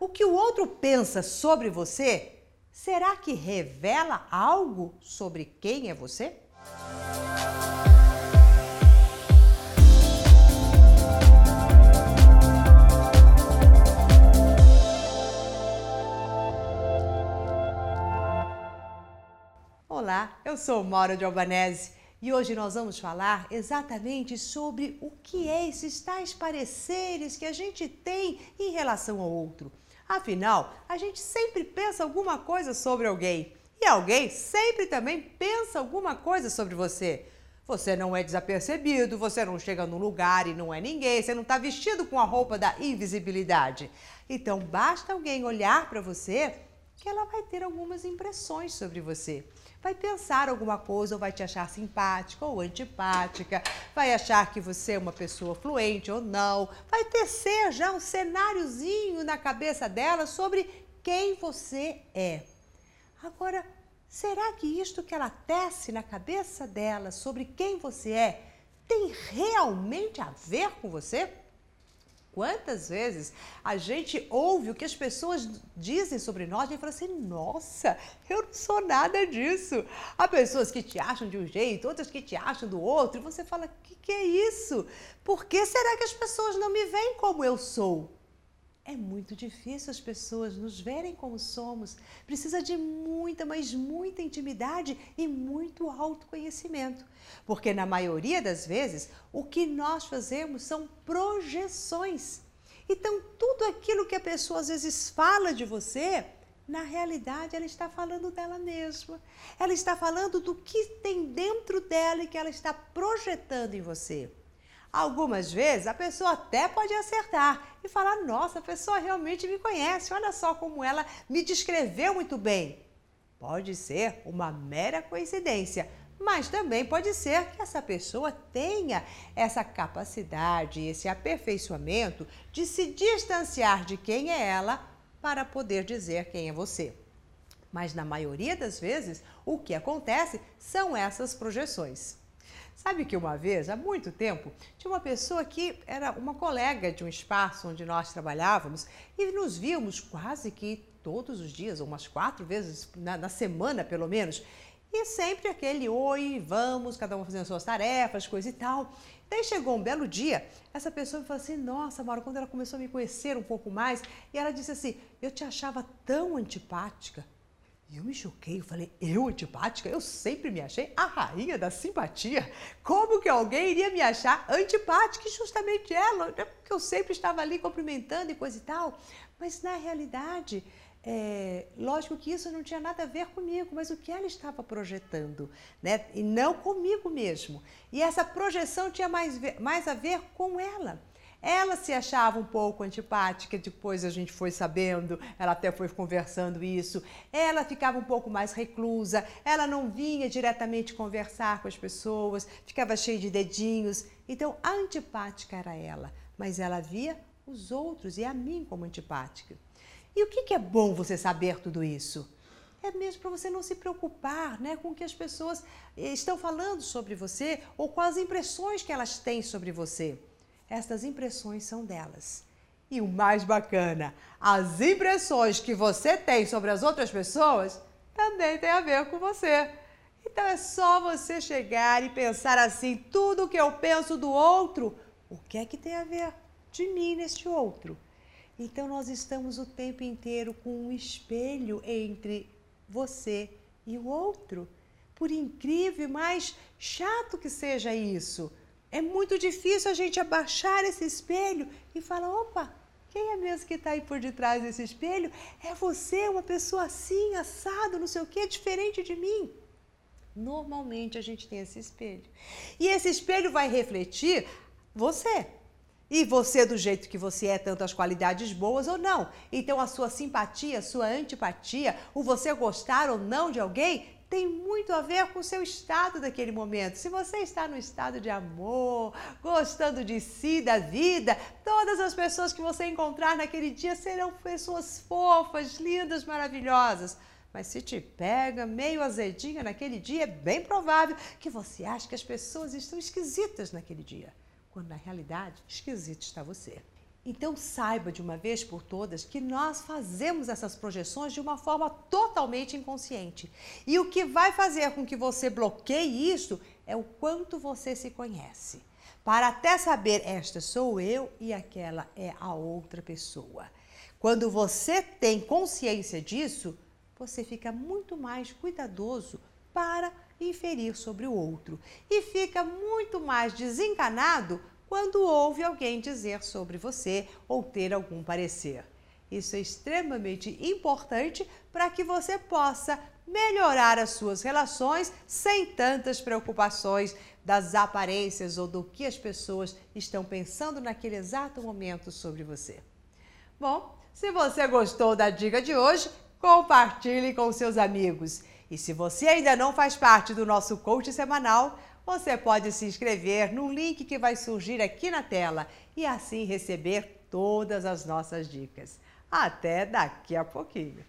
O que o outro pensa sobre você, será que revela algo sobre quem é você? Olá, eu sou Maura de Albanese e hoje nós vamos falar exatamente sobre o que é esses tais pareceres que a gente tem em relação ao outro. Afinal, a gente sempre pensa alguma coisa sobre alguém e alguém sempre também pensa alguma coisa sobre você. Você não é desapercebido, você não chega num lugar e não é ninguém, você não está vestido com a roupa da invisibilidade. Então, basta alguém olhar para você que ela vai ter algumas impressões sobre você vai pensar alguma coisa ou vai te achar simpática ou antipática, vai achar que você é uma pessoa fluente ou não, vai tecer já um cenáriozinho na cabeça dela sobre quem você é. Agora, será que isto que ela tece na cabeça dela sobre quem você é tem realmente a ver com você? Quantas vezes a gente ouve o que as pessoas dizem sobre nós e fala assim: nossa, eu não sou nada disso. Há pessoas que te acham de um jeito, outras que te acham do outro, e você fala: o que, que é isso? Por que será que as pessoas não me veem como eu sou? É muito difícil as pessoas nos verem como somos. Precisa de muita, mas muita intimidade e muito autoconhecimento. Porque na maioria das vezes, o que nós fazemos são projeções. Então, tudo aquilo que a pessoa às vezes fala de você, na realidade ela está falando dela mesma. Ela está falando do que tem dentro dela e que ela está projetando em você. Algumas vezes a pessoa até pode acertar e falar: nossa, a pessoa realmente me conhece, olha só como ela me descreveu muito bem. Pode ser uma mera coincidência, mas também pode ser que essa pessoa tenha essa capacidade, esse aperfeiçoamento de se distanciar de quem é ela para poder dizer quem é você. Mas na maioria das vezes, o que acontece são essas projeções. Sabe que uma vez, há muito tempo, tinha uma pessoa que era uma colega de um espaço onde nós trabalhávamos e nos víamos quase que todos os dias, umas quatro vezes na, na semana pelo menos. E sempre aquele oi, vamos, cada um fazendo suas tarefas, coisa e tal. Daí chegou um belo dia, essa pessoa me falou assim: Nossa, Mauro, quando ela começou a me conhecer um pouco mais, e ela disse assim: Eu te achava tão antipática. E eu me choquei, eu falei, eu antipática? Eu sempre me achei a rainha da simpatia. Como que alguém iria me achar antipática? E justamente ela, né? porque eu sempre estava ali cumprimentando e coisa e tal. Mas na realidade, é, lógico que isso não tinha nada a ver comigo, mas o que ela estava projetando, né? E não comigo mesmo. E essa projeção tinha mais, mais a ver com ela. Ela se achava um pouco antipática, depois a gente foi sabendo, ela até foi conversando isso. Ela ficava um pouco mais reclusa, ela não vinha diretamente conversar com as pessoas, ficava cheia de dedinhos. Então, a antipática era ela, mas ela via os outros e a mim como antipática. E o que, que é bom você saber tudo isso? É mesmo para você não se preocupar né, com o que as pessoas estão falando sobre você ou com as impressões que elas têm sobre você. Estas impressões são delas. E o mais bacana, as impressões que você tem sobre as outras pessoas também tem a ver com você. Então é só você chegar e pensar assim: tudo que eu penso do outro, o que é que tem a ver de mim neste outro? Então nós estamos o tempo inteiro com um espelho entre você e o outro. Por incrível mais chato que seja isso, é muito difícil a gente abaixar esse espelho e falar: opa, quem é mesmo que está aí por detrás desse espelho? É você, uma pessoa assim, assado, não sei o que, diferente de mim. Normalmente a gente tem esse espelho. E esse espelho vai refletir você. E você, do jeito que você é, tanto as qualidades boas ou não. Então, a sua simpatia, sua antipatia, o você gostar ou não de alguém, tem muito a ver com o seu estado daquele momento. Se você está no estado de amor, gostando de si, da vida, todas as pessoas que você encontrar naquele dia serão pessoas fofas, lindas, maravilhosas. Mas se te pega meio azedinha naquele dia, é bem provável que você ache que as pessoas estão esquisitas naquele dia, quando na realidade esquisito está você. Então saiba de uma vez por todas que nós fazemos essas projeções de uma forma totalmente inconsciente. E o que vai fazer com que você bloqueie isso é o quanto você se conhece. Para até saber esta sou eu e aquela é a outra pessoa. Quando você tem consciência disso, você fica muito mais cuidadoso para inferir sobre o outro e fica muito mais desencanado quando ouve alguém dizer sobre você ou ter algum parecer. Isso é extremamente importante para que você possa melhorar as suas relações sem tantas preocupações das aparências ou do que as pessoas estão pensando naquele exato momento sobre você. Bom, se você gostou da dica de hoje, compartilhe com seus amigos. E se você ainda não faz parte do nosso coach semanal, você pode se inscrever no link que vai surgir aqui na tela e assim receber todas as nossas dicas. Até daqui a pouquinho!